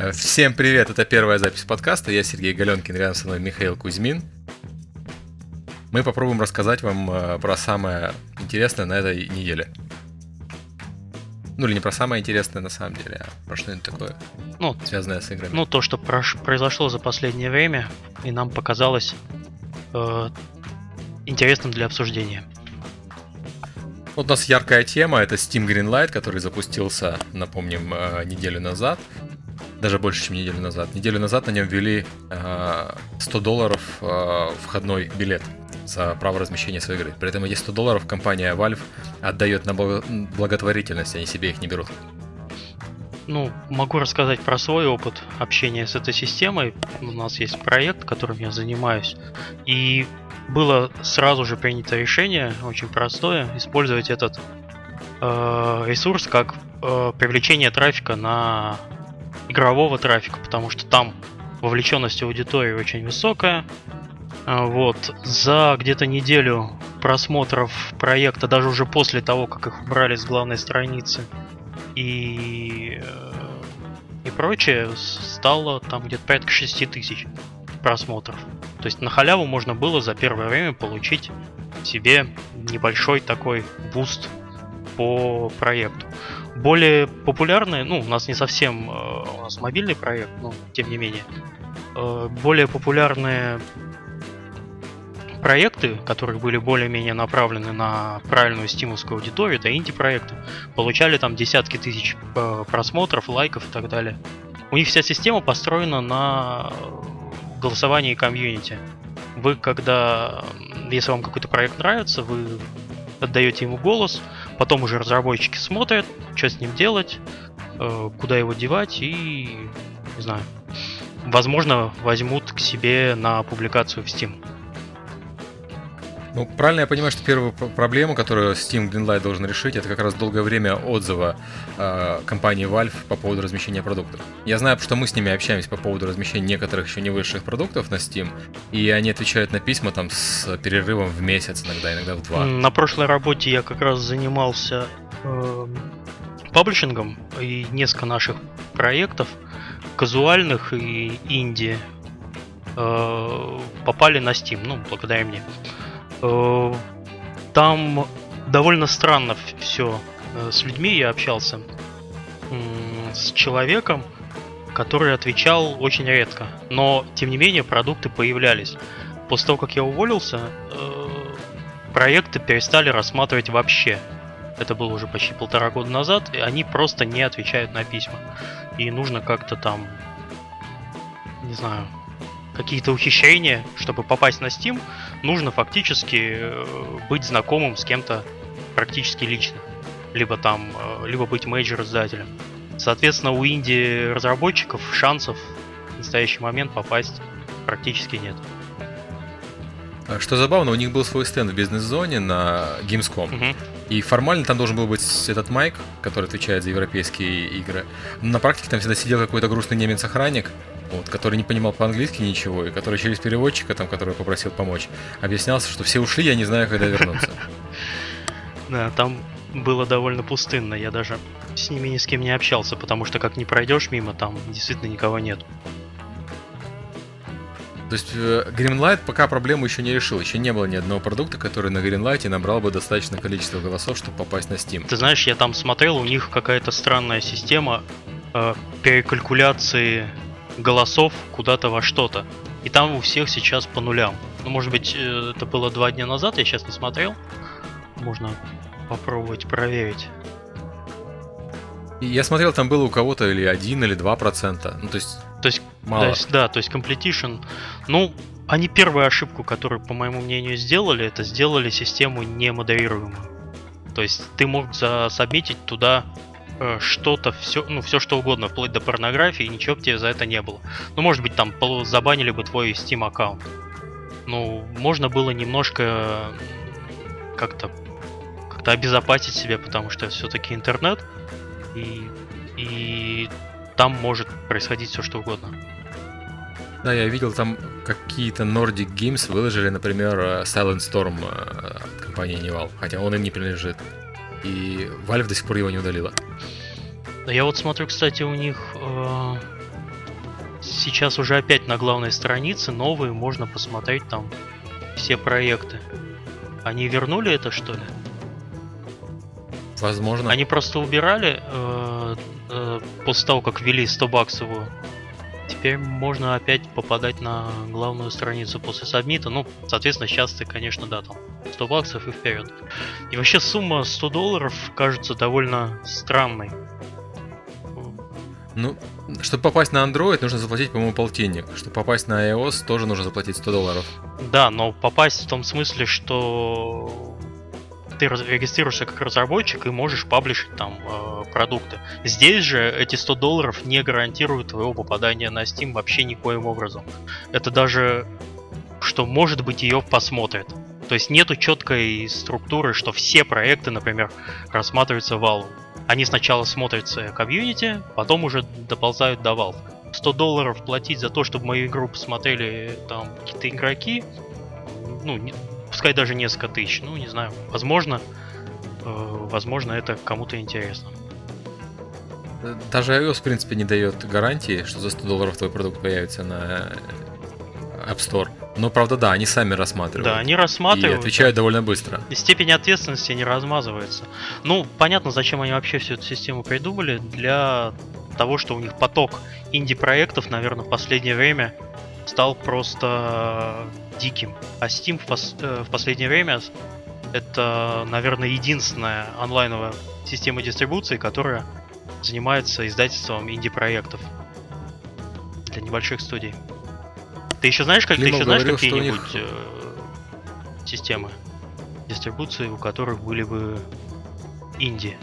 Э, всем привет, это первая запись подкаста. Я Сергей Галенкин, рядом со мной Михаил Кузьмин. Мы попробуем рассказать вам э, про самое интересное на этой неделе. Ну или не про самое интересное на самом деле, а про что-нибудь такое, ну, связанное с играми. Ну, то, что произошло за последнее время, и нам показалось э, интересным для обсуждения. Вот у нас яркая тема, это Steam Greenlight, который запустился, напомним, э, неделю назад. Даже больше, чем неделю назад. Неделю назад на нем ввели 100 э, долларов э, входной билет за право размещения своей игры. При этом эти 100 долларов компания Valve отдает на благотворительность, они себе их не берут. Ну, могу рассказать про свой опыт общения с этой системой. У нас есть проект, которым я занимаюсь. И было сразу же принято решение, очень простое, использовать этот э, ресурс как э, привлечение трафика на игрового трафика, потому что там вовлеченность аудитории очень высокая, а, вот. За где-то неделю просмотров проекта, даже уже после того, как их убрали с главной страницы и, э, и прочее, стало там где-то порядка 6 тысяч просмотров. То есть на халяву можно было за первое время получить себе небольшой такой boost по проекту. Более популярные, ну, у нас не совсем, э, у нас мобильный проект, но тем не менее, э, более популярные проекты, которые были более-менее направлены на правильную стимовскую аудиторию, это инди-проекты, получали там десятки тысяч э, просмотров, лайков и так далее. У них вся система построена на голосовании комьюнити. Вы, когда, если вам какой-то проект нравится, вы отдаете ему голос, потом уже разработчики смотрят, что с ним делать, э, куда его девать и, не знаю, возможно, возьмут к себе на публикацию в Steam. Ну, правильно я понимаю, что первую проблему, которую Steam Greenlight должен решить, это как раз долгое время отзыва э, компании Valve по поводу размещения продуктов. Я знаю, что мы с ними общаемся по поводу размещения некоторых еще не высших продуктов на Steam, и они отвечают на письма там с перерывом в месяц, иногда, иногда в два. На прошлой работе я как раз занимался э, паблишингом, и несколько наших проектов, казуальных и инди, э, попали на Steam, ну, благодаря мне. Там довольно странно все. Э, с людьми я общался. С человеком, который отвечал очень редко. Но, тем не менее, продукты появлялись. После того, как я уволился, э, проекты перестали рассматривать вообще. Это было уже почти полтора года назад, и они просто не отвечают на письма. И нужно как-то там, не знаю, какие-то ухищрения, чтобы попасть на Steam, нужно фактически э, быть знакомым с кем-то практически лично. Либо там, э, либо быть мейджор-издателем. Соответственно, у инди-разработчиков шансов в настоящий момент попасть практически нет. А что забавно, у них был свой стенд в бизнес-зоне на Gamescom. Угу. И формально там должен был быть этот Майк, который отвечает за европейские игры. Но на практике там всегда сидел какой-то грустный немец-охранник, вот, который не понимал по-английски ничего, и который через переводчика, там, который попросил помочь, объяснялся, что все ушли, я не знаю, когда вернуться. Да, там было довольно пустынно, я даже с ними ни с кем не общался, потому что как не пройдешь мимо, там действительно никого нет. То есть э, Greenlight пока проблему еще не решил. Еще не было ни одного продукта, который на Greenlight набрал бы достаточное количество голосов, чтобы попасть на Steam. Ты знаешь, я там смотрел, у них какая-то странная система э, перекалькуляции голосов куда-то во что-то. И там у всех сейчас по нулям. Ну, может быть, э, это было два дня назад, я сейчас не смотрел. Можно попробовать проверить. Я смотрел, там было у кого-то или 1 или 2 процента. Ну, то есть, то есть мало. То есть, да, то есть completion. Ну, они первую ошибку, которую, по моему мнению, сделали, это сделали систему немодерируемую. То есть ты мог засобмитить туда Э, что-то, все, ну, все что угодно, вплоть до порнографии, и ничего бы тебе за это не было. Ну, может быть, там забанили бы твой Steam аккаунт. Ну, можно было немножко как-то как-то обезопасить себя, потому что все-таки интернет, и, и там может происходить все что угодно. Да, я видел там какие-то Nordic Games выложили, например, э, Silent Storm э, от компании Neval, хотя он им не принадлежит. И Valve до сих пор его не удалила. Я вот смотрю, кстати, у них э, сейчас уже опять на главной странице новые, можно посмотреть там все проекты. Они вернули это, что ли? Возможно. Они просто убирали э, э, после того, как ввели 100 баксовую. Теперь можно опять попадать на главную страницу после сабмита. Ну, соответственно, сейчас ты, конечно, да, там 100 баксов и вперед. И вообще сумма 100 долларов кажется довольно странной. Ну, чтобы попасть на Android, нужно заплатить, по-моему, полтинник. Чтобы попасть на iOS, тоже нужно заплатить 100 долларов. Да, но попасть в том смысле, что ты регистрируешься как разработчик и можешь паблишить там э, продукты. Здесь же эти 100 долларов не гарантируют твоего попадания на Steam вообще никоим образом. Это даже, что может быть ее посмотрят. То есть нету четкой структуры, что все проекты, например, рассматриваются Valve. Они сначала смотрятся комьюнити, потом уже доползают до Valve. 100 долларов платить за то, чтобы мою игру посмотрели там какие-то игроки, ну, пускай даже несколько тысяч, ну, не знаю, возможно, э, возможно, это кому-то интересно. Даже iOS, в принципе, не дает гарантии, что за 100 долларов твой продукт появится на App Store. Но, правда, да, они сами рассматривают. Да, они рассматривают. И отвечают да. довольно быстро. И степень ответственности не размазывается. Ну, понятно, зачем они вообще всю эту систему придумали. Для того, что у них поток инди-проектов, наверное, в последнее время стал просто диким. А Steam в, пос- э, в последнее время это, наверное, единственная онлайновая система дистрибуции, которая занимается издательством инди-проектов для небольших студий. Ты еще знаешь, как Климов ты еще знаешь какие-нибудь них... э, системы дистрибуции, у которых были бы инди?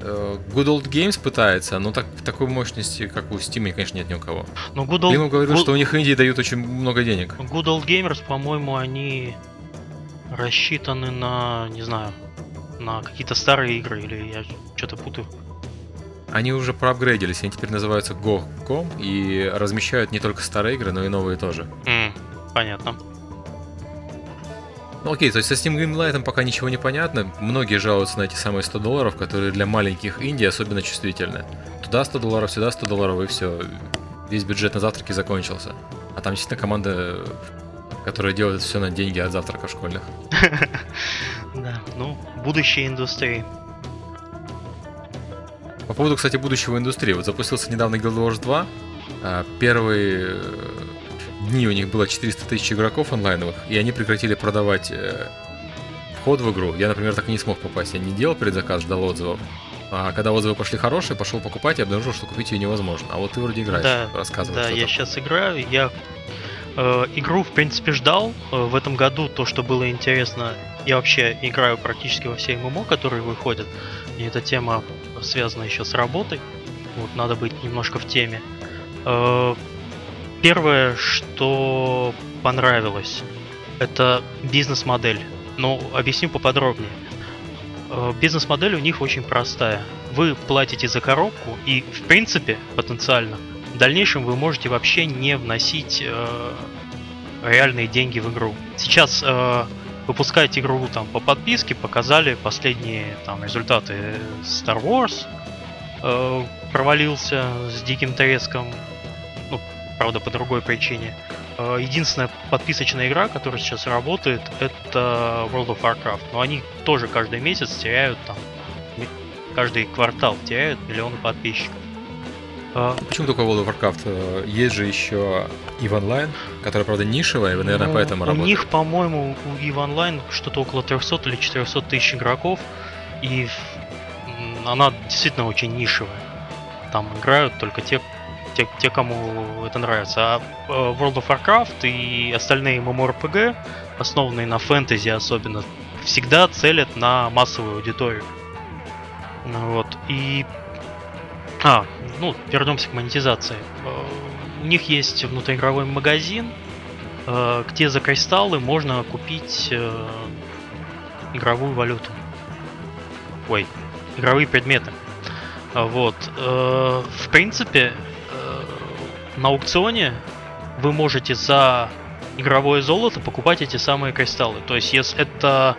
Э, Good Old Games пытается, но так, такой мощности, как у Steam, конечно, нет ни у кого. Но Good Old... Климов говорил, Good... что у них Индии дают очень много денег. Good Old Gamers, по-моему, они рассчитаны на, не знаю, на какие-то старые игры, или я что-то путаю. Они уже проапгрейдились, они теперь называются Go.com и размещают не только старые игры, но и новые тоже. Mm, понятно. Ну окей, то есть со Steam Greenlight пока ничего не понятно. Многие жалуются на эти самые 100 долларов, которые для маленьких инди особенно чувствительны. Туда 100 долларов, сюда 100 долларов, и все. Весь бюджет на завтраки закончился. А там действительно команда, которая делает все на деньги от завтраков школьных. Да, ну, будущее индустрии. По поводу, кстати, будущего индустрии. Вот запустился недавно Guild Wars 2. А, первые дни у них было 400 тысяч игроков онлайновых, и они прекратили продавать э, вход в игру. Я, например, так и не смог попасть. Я не делал предзаказ, ждал отзывов. А когда отзывы пошли хорошие, пошел покупать и обнаружил, что купить ее невозможно. А вот ты вроде играешь, да, рассказывай. Да, я такое. сейчас играю. Я э, игру, в принципе, ждал. Э, в этом году то, что было интересно, я вообще играю практически во все ММО, которые выходят. И эта тема связана еще с работой. Вот надо быть немножко в теме. Э, Первое, что понравилось, это бизнес-модель. Ну, объясню поподробнее. Э, бизнес-модель у них очень простая. Вы платите за коробку, и в принципе, потенциально, в дальнейшем вы можете вообще не вносить э, реальные деньги в игру. Сейчас э, выпускать игру там по подписке, показали последние там результаты Star Wars, э, провалился с диким треском, правда по другой причине. Э, единственная подписочная игра, которая сейчас работает, это World of Warcraft. Но они тоже каждый месяц теряют там, каждый квартал теряют миллионы подписчиков. А почему только World of Warcraft? Э, есть же еще EVE Online, которая, правда, нишевая, и наверное, ну, поэтому у работаете. У них, по-моему, у EVE Online что-то около 300 или 400 тысяч игроков, и она действительно очень нишевая. Там играют только те, те, те, кому это нравится. А э, World of Warcraft и остальные MMORPG, основанные на фэнтези особенно, всегда целят на массовую аудиторию. Ну вот. И... А, ну, вернемся к монетизации. Э, у них есть внутриигровой магазин, э, где за кристаллы можно купить игровую валюту. Ой, игровые предметы. Вот. В принципе, на аукционе вы можете за игровое золото покупать эти самые кристаллы. То есть, если это,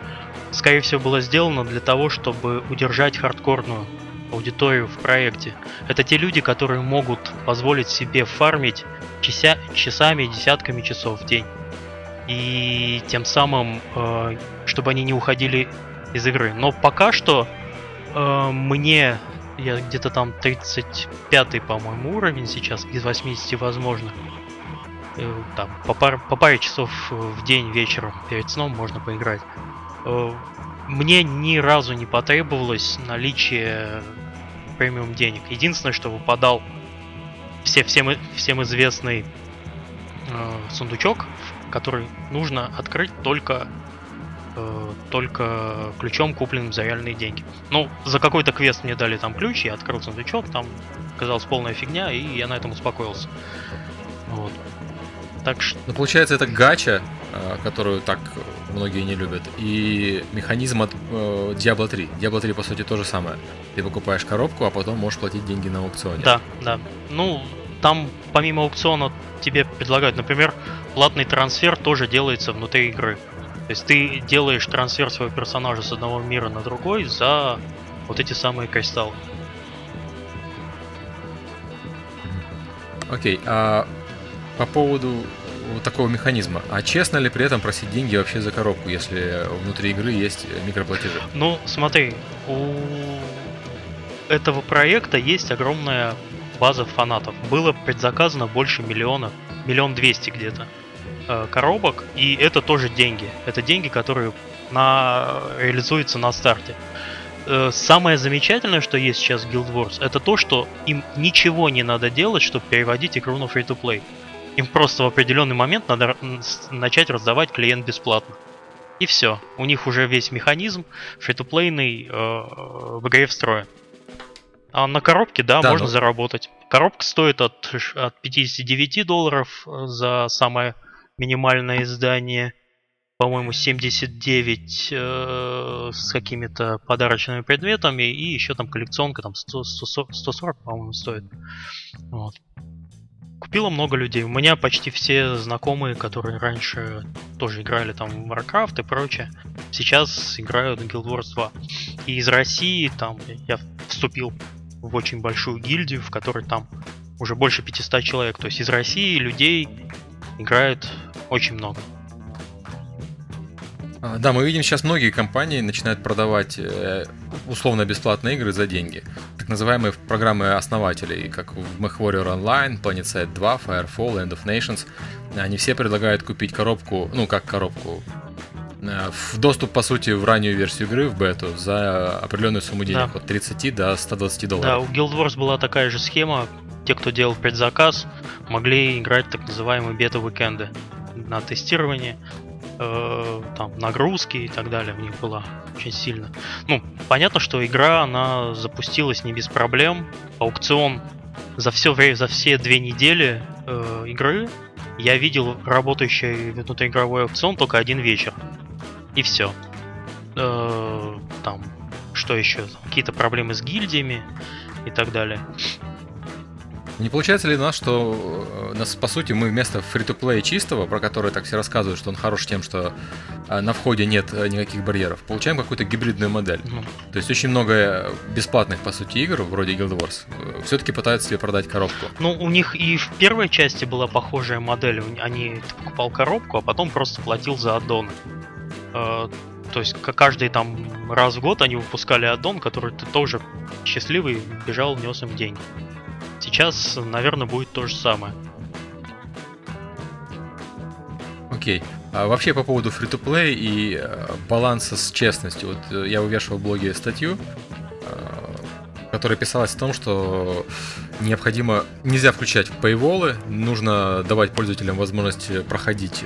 скорее всего, было сделано для того, чтобы удержать хардкорную аудиторию в проекте. Это те люди, которые могут позволить себе фармить чася, часами, десятками часов в день. И тем самым, э, чтобы они не уходили из игры. Но пока что э, мне, я где-то там 35 по-моему, уровень сейчас из 80 возможно. Э, там, по, пар, по паре часов в день вечером перед сном можно поиграть. Э, мне ни разу не потребовалось наличие премиум денег. Единственное, что выпадал все, всем, всем известный э, сундучок, который нужно открыть только э, только ключом, купленным за реальные деньги. Ну, за какой-то квест мне дали там ключ, я открыл сундучок, там оказалась полная фигня, и я на этом успокоился. Вот. Так что... Ну, получается, это гача, э, которую так многие не любят, и механизм от э, Diablo 3. Diablo 3, по сути, то же самое. Ты покупаешь коробку, а потом можешь платить деньги на аукционе. Да, да. Ну, там помимо аукциона тебе предлагают, например, платный трансфер тоже делается внутри игры. То есть ты делаешь трансфер своего персонажа с одного мира на другой за вот эти самые кристаллы. Окей, okay, а по поводу вот такого механизма. А честно ли при этом просить деньги вообще за коробку, если внутри игры есть микроплатежи? Ну, смотри, у этого проекта есть огромная база фанатов. Было предзаказано больше миллиона, миллион двести где-то э, коробок, и это тоже деньги. Это деньги, которые на... реализуются на старте. Э, самое замечательное, что есть сейчас в Guild Wars, это то, что им ничего не надо делать, чтобы переводить игру на free-to-play. Им просто в определенный момент надо начать раздавать клиент бесплатно. И все. У них уже весь механизм фри-то-плейный э, в игре встроен. А на коробке, да, да можно но... заработать. Коробка стоит от, от 59 долларов э, за самое минимальное издание. По-моему, 79 э, с какими-то подарочными предметами. И еще там коллекционка, там 100, 140, 140 по-моему, стоит. Вот купило много людей. У меня почти все знакомые, которые раньше тоже играли там в Warcraft и прочее, сейчас играют в Guild Wars 2. И из России там я вступил в очень большую гильдию, в которой там уже больше 500 человек. То есть из России людей играет очень много. А, да, мы видим сейчас многие компании начинают продавать э, условно бесплатные игры за деньги. Так называемые программы основателей, как в MechWarrior Online, PlanetSide 2, Firefall, End of Nations. Они все предлагают купить коробку, ну как коробку, э, в доступ, по сути, в раннюю версию игры, в бету, за определенную сумму денег, да. от 30 до 120 долларов. Да, у Guild Wars была такая же схема. Те, кто делал предзаказ, могли играть так называемые бета-уикенды на тестирование э, там нагрузки и так далее у них было очень сильно. Ну, понятно, что игра, она запустилась не без проблем. Аукцион за все время, за все две недели э, игры я видел работающий внутриигровой аукцион только один вечер. И все. Э, там, что еще? Какие-то проблемы с гильдиями и так далее. Не получается ли у нас, что э, нас, по сути, мы вместо фри-то-плея чистого, про который так все рассказывают, что он хорош тем, что э, на входе нет э, никаких барьеров, получаем какую-то гибридную модель. Mm. То есть очень много бесплатных, по сути, игр, вроде Guild Wars, все-таки пытаются себе продать коробку. Ну, у них и в первой части была похожая модель. Они покупал коробку, а потом просто платил за аддон. То есть каждый там раз в год они выпускали аддон, который ты тоже счастливый бежал, нес им деньги. Сейчас, наверное, будет то же самое. Окей. А вообще по поводу free-to-play и э, баланса с честностью. Вот э, я вывешивал в блоге статью, э, которая писалась о том, что необходимо, нельзя включать пейволы, нужно давать пользователям возможность проходить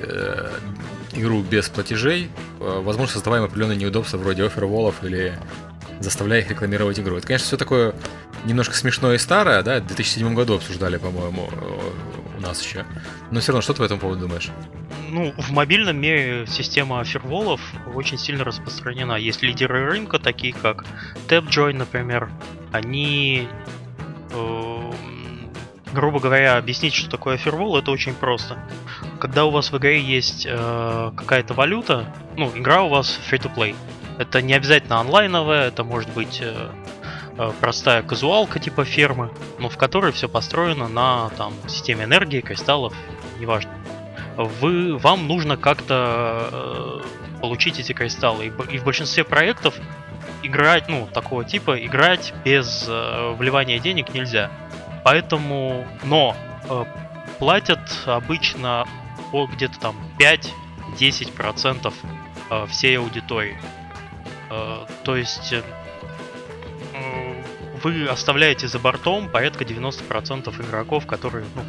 игру без платежей, возможно, создаваем определенные неудобства вроде оферволов или заставляя их рекламировать игру. Это, конечно, все такое немножко смешное и старое, да, в 2007 году обсуждали, по-моему, у нас еще. Но все равно, что ты по этому поводу думаешь? Ну, в мобильном мире система ферволов очень сильно распространена. Есть лидеры рынка, такие как TapJoy, например. Они, э, грубо говоря, объяснить, что такое фервол, это очень просто. Когда у вас в игре есть э, какая-то валюта, ну, игра у вас free-to-play. Это не обязательно онлайновая, это может быть э, э, простая казуалка типа фермы, но в которой все построено на там системе энергии, кристаллов, неважно. Вы, вам нужно как-то э, получить эти кристаллы. И, и в большинстве проектов играть, ну, такого типа, играть без э, вливания денег нельзя. Поэтому, но э, платят обычно по где-то там 5-10% э, всей аудитории. Э, то есть э, вы оставляете за бортом порядка 90% игроков, которые ну,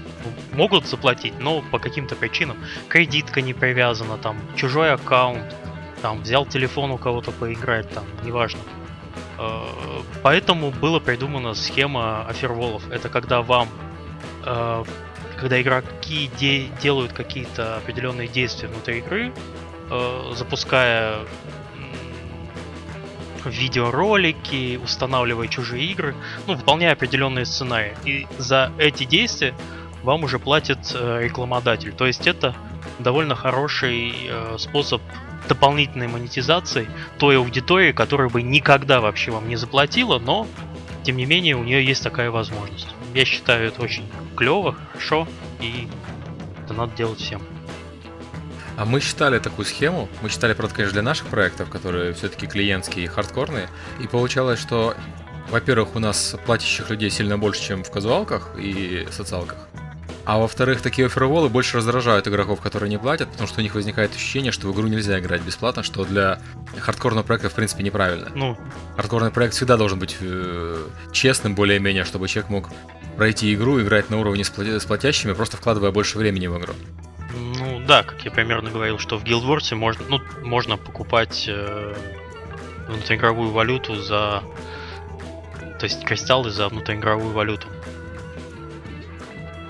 могут заплатить, но по каким-то причинам. Кредитка не привязана, там, чужой аккаунт, там, взял телефон у кого-то поиграть, там, неважно. Э, поэтому была придумана схема оферволов. Это когда вам, э, когда игроки де- делают какие-то определенные действия внутри игры, э, запуская видеоролики, устанавливая чужие игры, ну, выполняя определенные сценарии. И за эти действия вам уже платит рекламодатель. То есть это довольно хороший способ дополнительной монетизации той аудитории, которая бы никогда вообще вам не заплатила, но тем не менее у нее есть такая возможность. Я считаю это очень клево, хорошо, и это надо делать всем. А мы считали такую схему, мы считали, правда, конечно, для наших проектов, которые все-таки клиентские и хардкорные, и получалось, что, во-первых, у нас платящих людей сильно больше, чем в казуалках и социалках, а во-вторых, такие оферволы больше раздражают игроков, которые не платят, потому что у них возникает ощущение, что в игру нельзя играть бесплатно, что для хардкорного проекта, в принципе, неправильно. Ну. Хардкорный проект всегда должен быть э, честным более-менее, чтобы человек мог пройти игру, играть на уровне с, платящими, просто вкладывая больше времени в игру. Да, как я примерно говорил, что в Guild можно, ну, можно покупать э, внутриигровую валюту за... То есть кристаллы за внутриигровую валюту.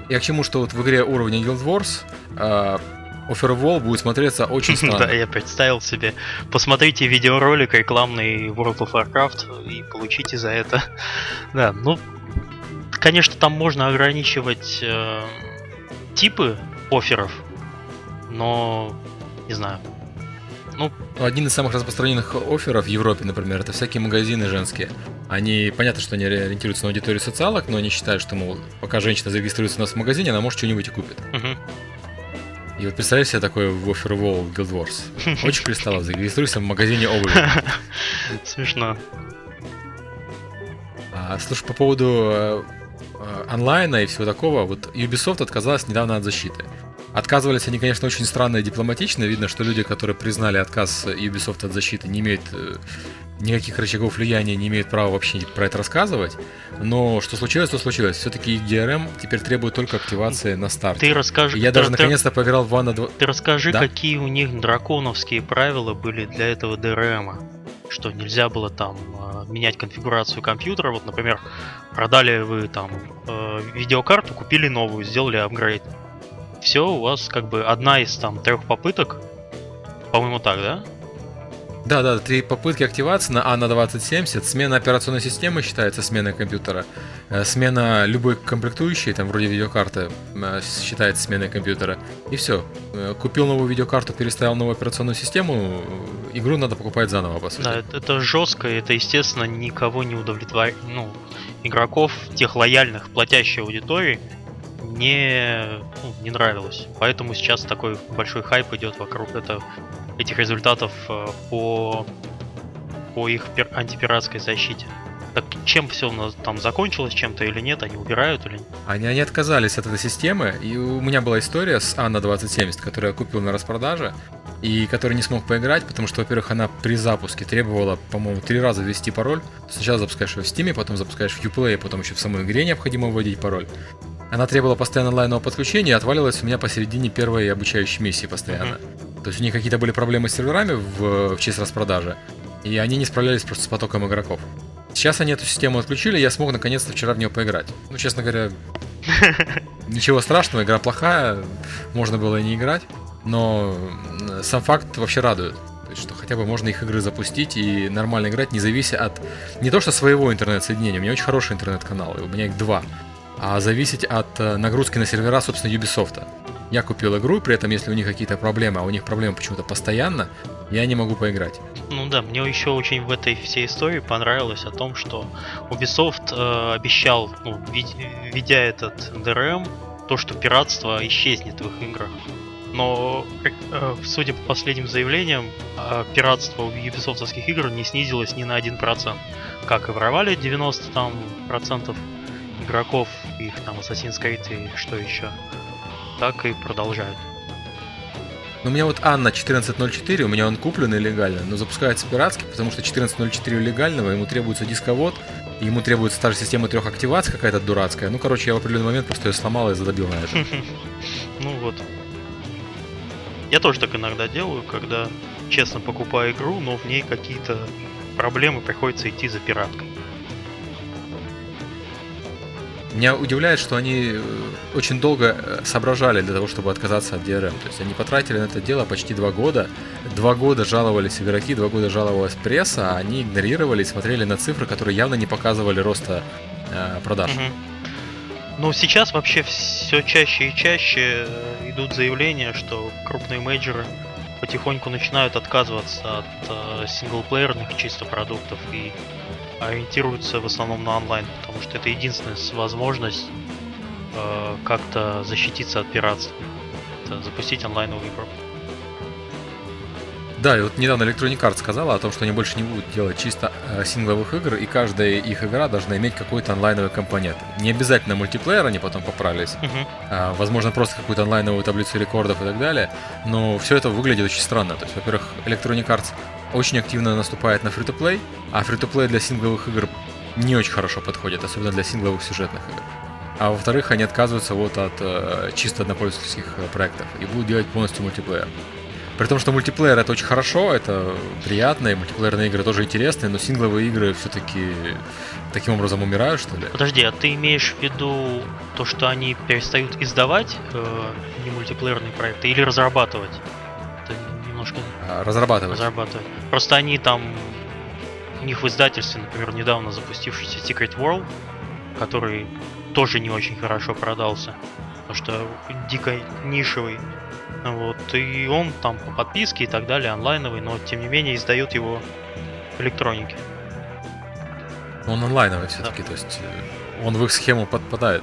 Я к чему, что вот в игре уровня Guild Wars э, Offerwall будет смотреться очень странно. Да, я представил себе. Посмотрите видеоролик рекламный World of Warcraft и получите за это. Да, ну, конечно, там можно ограничивать э, типы офферов, но не знаю. Ну, один из самых распространенных офферов в Европе, например, это всякие магазины женские. Они, понятно, что они ориентируются на аудиторию социалок, но они считают, что, мол, пока женщина зарегистрируется у нас в магазине, она может что-нибудь и купит. Угу. И вот представляешь себе такое в Offer Wall Guild Wars. Очень пристало, зарегистрируйся в магазине обуви. Смешно. А, слушай, по поводу э, э, онлайна и всего такого, вот Ubisoft отказалась недавно от защиты. Отказывались они, конечно, очень странно и дипломатично. Видно, что люди, которые признали отказ Ubisoft от защиты, не имеют э, никаких рычагов влияния, не имеют права вообще про это рассказывать. Но что случилось, то случилось. Все-таки DRM теперь требует только активации на старте. Ты расскажи. Я ты, даже наконец-то поиграл в Ванна 2. Ты расскажи, да? какие у них драконовские правила были для этого DRM. Что нельзя было там э, менять конфигурацию компьютера. Вот, например, продали вы там э, видеокарту, купили новую, сделали апгрейд все, у вас как бы одна из там трех попыток, по-моему так, да? Да, да, три попытки активации на А на 2070. Смена операционной системы считается сменой компьютера. Э, смена любой комплектующей, там вроде видеокарты, э, считается сменой компьютера. И все. Э, купил новую видеокарту, переставил новую операционную систему, игру надо покупать заново, по сути. Да, это, это жестко, это, естественно, никого не удовлетворяет. Ну, игроков, тех лояльных, платящей аудитории, не, ну, не нравилось. Поэтому сейчас такой большой хайп идет вокруг это, этих результатов э, по, по их пир, антипиратской защите. Так чем все у нас там закончилось, чем-то или нет, они убирают или нет? Они, они отказались от этой системы, и у меня была история с Анна 2070, которую я купил на распродаже, и который не смог поиграть, потому что, во-первых, она при запуске требовала, по-моему, три раза ввести пароль. Сначала запускаешь его в Steam, потом запускаешь в Uplay, потом еще в самой игре необходимо вводить пароль. Она требовала постоянно онлайнового подключения и отваливалась у меня посередине первой обучающей миссии постоянно. Mm-hmm. То есть у них какие-то были проблемы с серверами в, в честь распродажи, и они не справлялись просто с потоком игроков. Сейчас они эту систему отключили, я смог наконец-то вчера в нее поиграть. Ну, честно говоря, ничего страшного, игра плохая, можно было и не играть, но сам факт вообще радует. То есть, что хотя бы можно их игры запустить и нормально играть, не завися от не то что своего интернет-соединения, у меня очень хороший интернет-канал, у меня их два а зависеть от э, нагрузки на сервера, собственно, Ubisoft. Я купил игру, при этом если у них какие-то проблемы, а у них проблемы почему-то постоянно, я не могу поиграть. Ну да, мне еще очень в этой всей истории понравилось о том, что Ubisoft э, обещал, ну, введя этот DRM, то, что пиратство исчезнет в их играх. Но, э, судя по последним заявлениям, э, пиратство в Ubisoft игр не снизилось ни на 1%. Как и воровали 90% там, процентов игроков, их там Assassin's Creed и что еще, так и продолжают. Ну, у меня вот Анна 14.04, у меня он куплен легально, но запускается пиратский, потому что 14.04 легального, ему требуется дисковод, ему требуется та же система трех активаций какая-то дурацкая. Ну, короче, я в определенный момент просто ее сломал и задобил на это. Ну вот. Я тоже так иногда делаю, когда честно покупаю игру, но в ней какие-то проблемы приходится идти за пираткой. Меня удивляет, что они э, очень долго э, соображали для того, чтобы отказаться от DRM. То есть они потратили на это дело почти два года. Два года жаловались игроки, два года жаловалась пресса, а они игнорировали и смотрели на цифры, которые явно не показывали роста э, продаж. Угу. Ну, сейчас вообще все чаще и чаще э, идут заявления, что крупные мейджоры потихоньку начинают отказываться от э, синглплеерных чисто продуктов и ориентируются в основном на онлайн, потому что это единственная возможность э, как-то защититься от пиратства. Это запустить онлайновую игру. Да, и вот недавно Electronic Arts сказала о том, что они больше не будут делать чисто э, сингловых игр, и каждая их игра должна иметь какой-то онлайновый компонент. Не обязательно мультиплеер, они потом поправились. Uh-huh. А, возможно, просто какую-то онлайновую таблицу рекордов и так далее. Но все это выглядит очень странно. То есть, во-первых, Electronic Arts очень активно наступает на фри-то-плей, а фри-то-плей для сингловых игр не очень хорошо подходит, особенно для сингловых сюжетных игр. А во-вторых, они отказываются вот от э, чисто однопользовательских э, проектов и будут делать полностью мультиплеер. При том, что мультиплеер это очень хорошо, это приятно, и мультиплеерные игры тоже интересные, но сингловые игры все-таки таким образом умирают, что ли? Подожди, а ты имеешь в виду то, что они перестают издавать э, не мультиплеерные проекты или разрабатывать? Немножко... А, разрабатывать. Разрабатывать. Просто они там... У них в издательстве, например, недавно запустившийся Secret World, который тоже не очень хорошо продался, потому что дико нишевый вот, и он там по подписке и так далее, онлайновый, но тем не менее издает его в электронике. Он онлайновый все-таки, да. то есть э, он в их схему подпадает.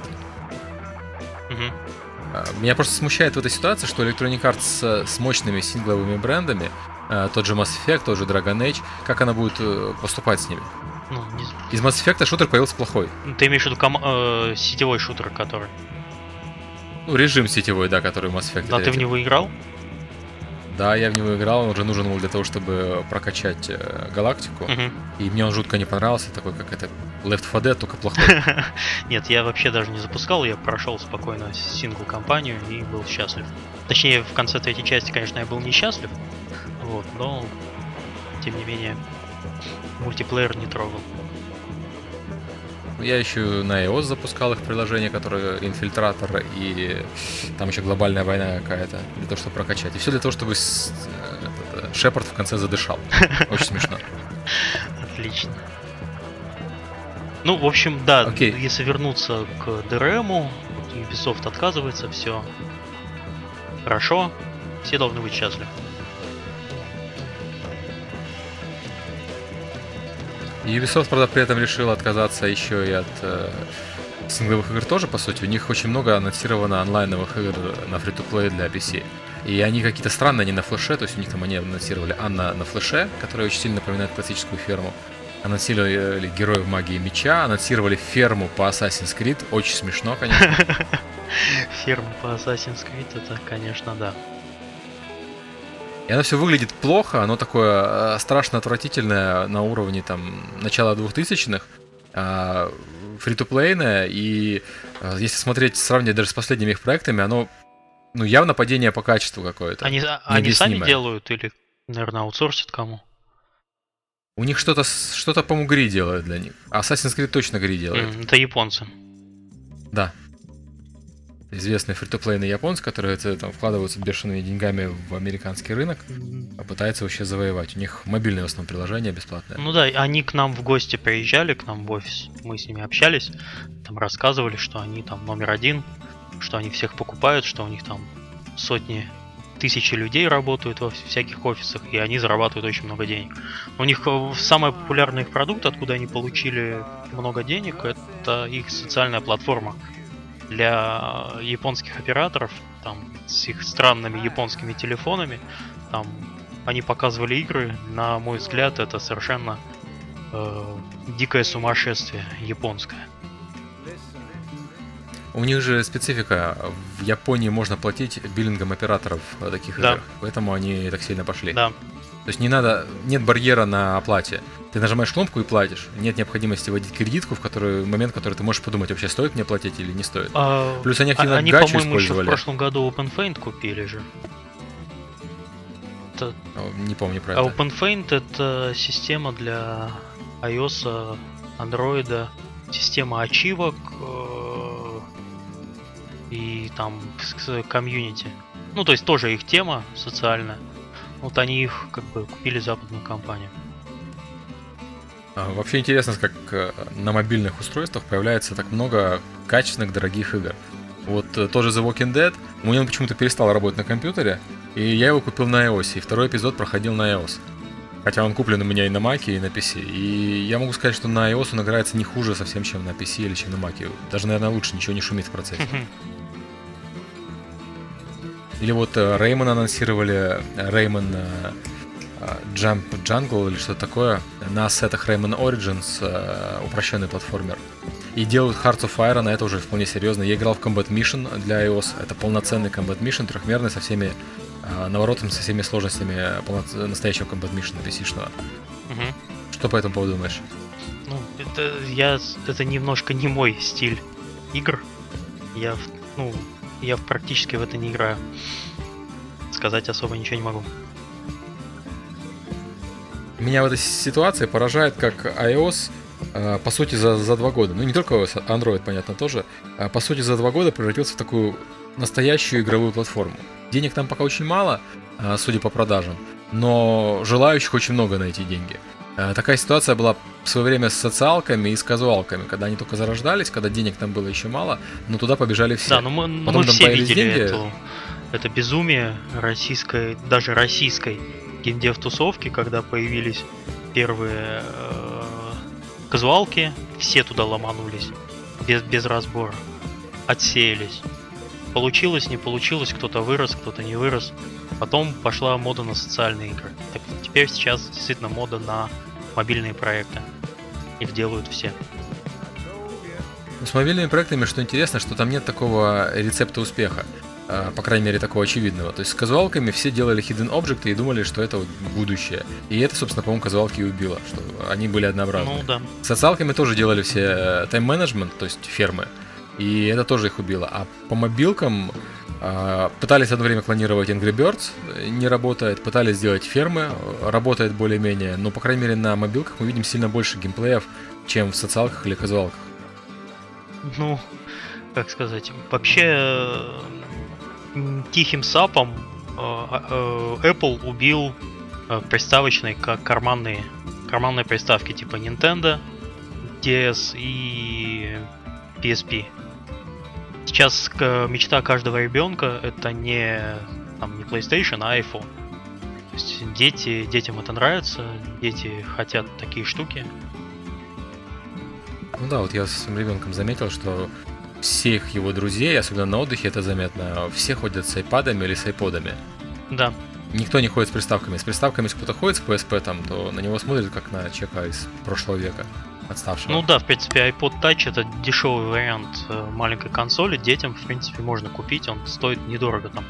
Угу. Меня просто смущает в этой ситуации, что Electronic Arts с, мощными сингловыми брендами, э, тот же Mass Effect, тот же Dragon Age, как она будет э, поступать с ними? Ну, не... Из Mass Effect шутер появился плохой. Ты имеешь в виду ком- э, сетевой шутер, который? Ну, режим сетевой, да, который Mass Effect. Да, ты в него играл? Да, я в него играл, он уже нужен был для того, чтобы прокачать э, галактику. Угу. И мне он жутко не понравился, такой как это Left 4 Dead, только плохой. Нет, я вообще даже не запускал, я прошел спокойно сингл-компанию и был счастлив. Точнее, в конце третьей части, конечно, я был несчастлив, вот, но тем не менее мультиплеер не трогал. Я еще на iOS запускал их приложение, которое инфильтратор, и там еще глобальная война какая-то, для того, чтобы прокачать. И все для того, чтобы э, Шепард в конце задышал. Очень смешно. Отлично. Ну, в общем, да, okay. если вернуться к DRM, Ubisoft отказывается, все хорошо, все должны быть счастливы. Ubisoft, правда, при этом решил отказаться еще и от э, сингловых игр тоже, по сути. У них очень много анонсировано онлайновых игр на фри to play для PC. И они какие-то странные, они на флеше, то есть у них там они анонсировали Анна на флеше, которая очень сильно напоминает классическую ферму. Анонсировали Героев Магии Меча, анонсировали ферму по Assassin's Creed. Очень смешно, конечно. Ферму по Assassin's Creed, это, конечно, да. И оно все выглядит плохо, оно такое э, страшно отвратительное на уровне там начала 2000-х, а, фри-то-плейное, и э, если смотреть, сравнивать даже с последними их проектами, оно ну, явно падение по качеству какое-то. Они, они сами делают или, наверное, аутсорсят кому? У них что-то, что-то по-моему, Гри делают для них. Assassin's Creed точно Гри делает. Mm, это японцы. Да известный фри-то-плейный японцы, которые это, там, вкладываются бешеными деньгами в американский рынок, а пытаются вообще завоевать. У них мобильное в основном приложение бесплатное. Ну да, они к нам в гости приезжали, к нам в офис. Мы с ними общались, там рассказывали, что они там номер один, что они всех покупают, что у них там сотни, тысячи людей работают во всяких офисах, и они зарабатывают очень много денег. У них э, самый популярный их продукт, откуда они получили много денег, это их социальная платформа для японских операторов, там, с их странными японскими телефонами, там, они показывали игры, на мой взгляд, это совершенно э, дикое сумасшествие японское. У них же специфика. В Японии можно платить биллингом операторов таких да. игр. Поэтому они так сильно пошли. Да. То есть не надо, нет барьера на оплате. Ты нажимаешь кнопку и платишь. Нет необходимости вводить кредитку, в который момент, который ты можешь подумать, вообще стоит мне платить или не стоит. А, Плюс они активно они, гачу по-моему, использовали. Еще в прошлом году OpenFaint купили же. Это... Не помню про а это. OpenFaint это система для iOS, Android, система ачивок, и там комьюнити. Ну, то есть тоже их тема социальная. Вот они их как бы купили западную компанию. А, вообще интересно, как э, на мобильных устройствах появляется так много качественных, дорогих игр. Вот э, тоже The Walking Dead, у него почему-то перестал работать на компьютере, и я его купил на iOS, и второй эпизод проходил на iOS. Хотя он куплен у меня и на Mac, и на PC. И я могу сказать, что на iOS он играется не хуже совсем, чем на PC или чем на Mac. Даже, наверное, лучше, ничего не шумит в процессе. Или вот Реймон э, анонсировали, Реймон э, э, Jump Jungle или что-то такое на сетах Rayman Origins, упрощенный платформер. И делают Hearts of Iron, это уже вполне серьезно. Я играл в Combat Mission для iOS. Это полноценный Combat Mission, трехмерный, со всеми наворотами, со всеми сложностями настоящего Combat Mission PC-шного. Угу. Что по этому поводу думаешь? Ну, это, я, это немножко не мой стиль игр. Я, ну, я практически в это не играю. Сказать особо ничего не могу. Меня в этой ситуации поражает, как iOS э, по сути, за, за два года, ну не только iOS, Android, понятно, тоже, а по сути, за два года превратился в такую настоящую игровую платформу. Денег там пока очень мало, э, судя по продажам, но желающих очень много на эти деньги. Э, такая ситуация была в свое время с социалками и с казуалками, когда они только зарождались, когда денег там было еще мало, но туда побежали все. Да, но мы, Потом мы все видели деньги. Эту, это безумие российской, даже российской геймдев-тусовки, когда появились первые э, казуалки, все туда ломанулись, без, без разбора, отсеялись. Получилось, не получилось, кто-то вырос, кто-то не вырос. Потом пошла мода на социальные игры. Так теперь сейчас действительно мода на мобильные проекты. Их делают все. Ну, с мобильными проектами, что интересно, что там нет такого рецепта успеха. А, по крайней мере, такого очевидного. То есть с казуалками все делали hidden objects и думали, что это вот будущее. И это, собственно, по-моему, казуалки и убило, что они были однообразны. Ну да. С социалками тоже делали все тайм-менеджмент, то есть фермы. И это тоже их убило. А по мобилкам пытались одно время клонировать Angry Birds, не работает. Пытались сделать фермы, работает более-менее. Но, по крайней мере, на мобилках мы видим сильно больше геймплеев, чем в социалках или казуалках. Ну, как сказать, вообще тихим сапом а, Apple убил приставочные как карманные, карманные приставки типа Nintendo, DS и PSP. Сейчас мечта каждого ребенка это не, там, не PlayStation, а iPhone. То есть дети, детям это нравится, дети хотят такие штуки. Ну да, вот я с своим ребенком заметил, что всех его друзей, особенно на отдыхе это заметно, все ходят с айпадами или с айподами. Да. Никто не ходит с приставками. С приставками, если кто-то ходит с PSP, там, то на него смотрят как на человека из прошлого века отставшего. Ну да, в принципе, iPod Touch это дешевый вариант э, маленькой консоли. Детям, в принципе, можно купить. Он стоит недорого, там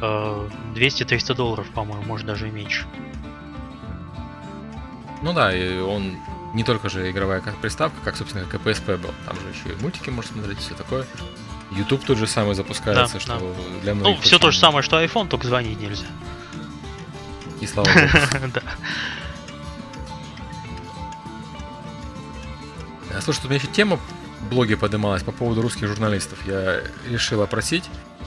200-300 э, долларов, по-моему, может даже и меньше. Ну да, и он не только же игровая приставка, как, собственно, как и PSP был. Там же еще и мультики можно смотреть, все такое. YouTube тот же самый запускается, да, что да. для многих... Ну, все то же самое, что iPhone, только звонить нельзя. И слава богу. Да. Слушай, тут у меня еще тема в блоге поднималась по поводу русских журналистов. Я решил опросить,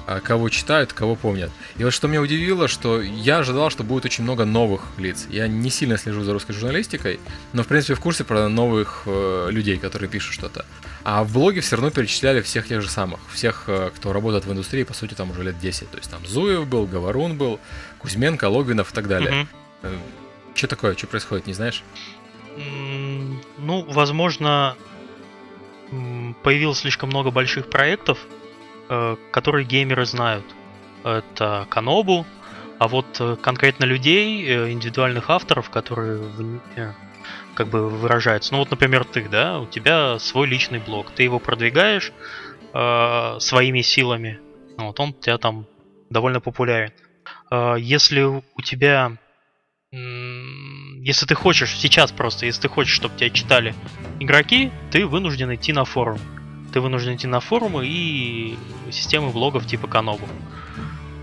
а, кого читают, кого помнят. И вот что меня удивило, что я ожидал, что будет очень много новых лиц. Я не сильно слежу за русской журналистикой, но в принципе в курсе про новых э, людей, которые пишут что-то. А в блоге все равно перечисляли всех тех же самых. Всех, э, кто работает в индустрии, по сути, там уже лет 10. То есть там Зуев был, Говорун был, Кузьменко, Логвинов и так далее. Угу. Что такое? Что происходит, не знаешь? Ну, возможно, появилось слишком много больших проектов, э, которые геймеры знают. Это Канобу, а вот э, конкретно людей, э, индивидуальных авторов, которые как бы выражаются. Ну вот, например, ты, да, у тебя свой личный блог, ты его продвигаешь э, своими силами. Вот он у тебя там довольно популярен. Э, если у тебя если ты хочешь, сейчас просто, если ты хочешь, чтобы тебя читали игроки, ты вынужден идти на форум. Ты вынужден идти на форумы и системы блогов типа Канобу.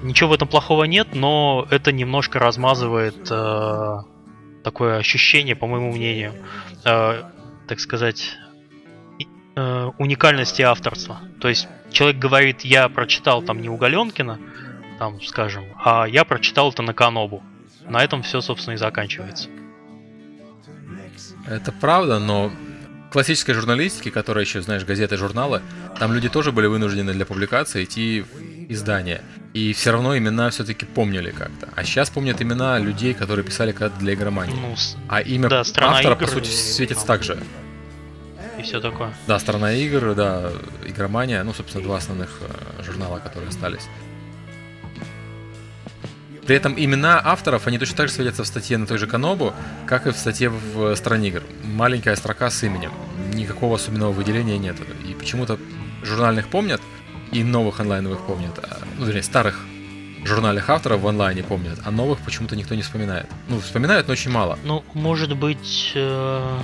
Ничего в этом плохого нет, но это немножко размазывает э, такое ощущение, по моему мнению, э, так сказать, э, уникальности авторства. То есть человек говорит, я прочитал там не у Галенкина, там, скажем, а я прочитал это на Канобу. На этом все, собственно, и заканчивается. Это правда, но классической журналистики, которая еще, знаешь, газеты, журналы, там люди тоже были вынуждены для публикации идти в издание. И все равно имена все-таки помнили как-то. А сейчас помнят имена людей, которые писали когда-то для игромании. Ну, а имя да, автора, игр, по сути, светится так же. И все такое. Да, страна игр, да, игромания, ну, собственно, два основных э, журнала, которые остались. При этом имена авторов, они точно так же светятся в статье на той же Канобу, как и в статье в стране игр. Маленькая строка с именем. Никакого особенного выделения нет. И почему-то журнальных помнят, и новых онлайновых помнят. А, ну, вернее, старых журнальных авторов в онлайне помнят, а новых почему-то никто не вспоминает. Ну, вспоминают, но очень мало. Ну, может быть, э,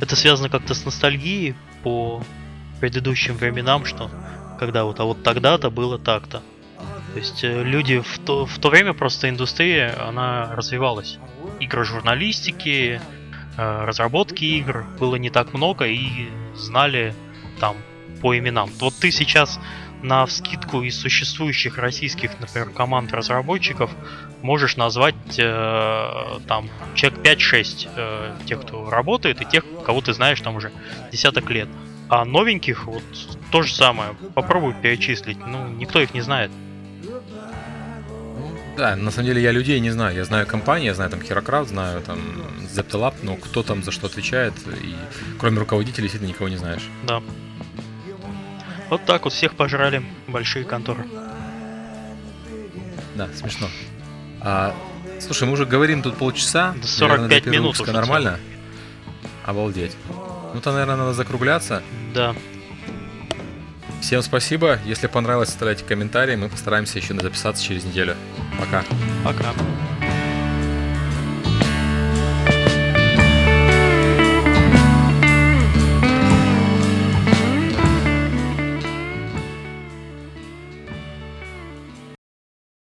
это связано как-то с ностальгией по предыдущим временам, что когда вот, а вот тогда-то было так-то. То есть э, люди в то, в то время просто индустрия, она развивалась. Игры журналистики, э, разработки игр было не так много и знали там по именам. Вот ты сейчас на вскидку из существующих российских, например, команд разработчиков можешь назвать э, там человек 5-6 э, тех, кто работает, и тех, кого ты знаешь там уже десяток лет. А новеньких вот то же самое. Попробуй перечислить. Ну, никто их не знает. Да, на самом деле я людей не знаю. Я знаю компании, я знаю там Herocraft, знаю там Zeptelab, но кто там за что отвечает, и кроме руководителей действительно никого не знаешь. Да. Вот так вот всех пожрали большие конторы. Да, смешно. А, слушай, мы уже говорим тут полчаса. Да 45 наверное, минут уже нормально? Обалдеть. Ну, то, наверное, надо закругляться. Да. Всем спасибо. Если понравилось, оставляйте комментарии. Мы постараемся еще записаться через неделю. Пока. Пока.